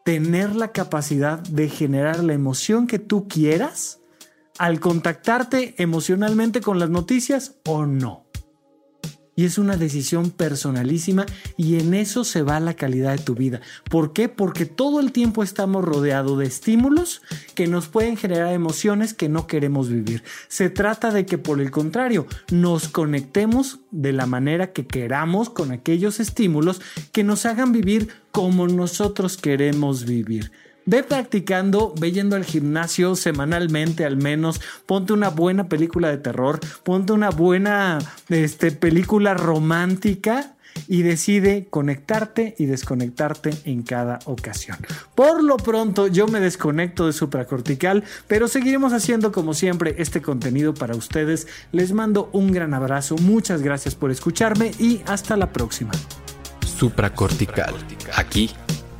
Tener la capacidad de generar la emoción que tú quieras al contactarte emocionalmente con las noticias o no. Y es una decisión personalísima y en eso se va la calidad de tu vida. ¿Por qué? Porque todo el tiempo estamos rodeados de estímulos que nos pueden generar emociones que no queremos vivir. Se trata de que por el contrario nos conectemos de la manera que queramos con aquellos estímulos que nos hagan vivir como nosotros queremos vivir. Ve practicando, ve yendo al gimnasio semanalmente al menos, ponte una buena película de terror, ponte una buena este, película romántica y decide conectarte y desconectarte en cada ocasión. Por lo pronto yo me desconecto de supracortical, pero seguiremos haciendo como siempre este contenido para ustedes. Les mando un gran abrazo, muchas gracias por escucharme y hasta la próxima. Supracortical, aquí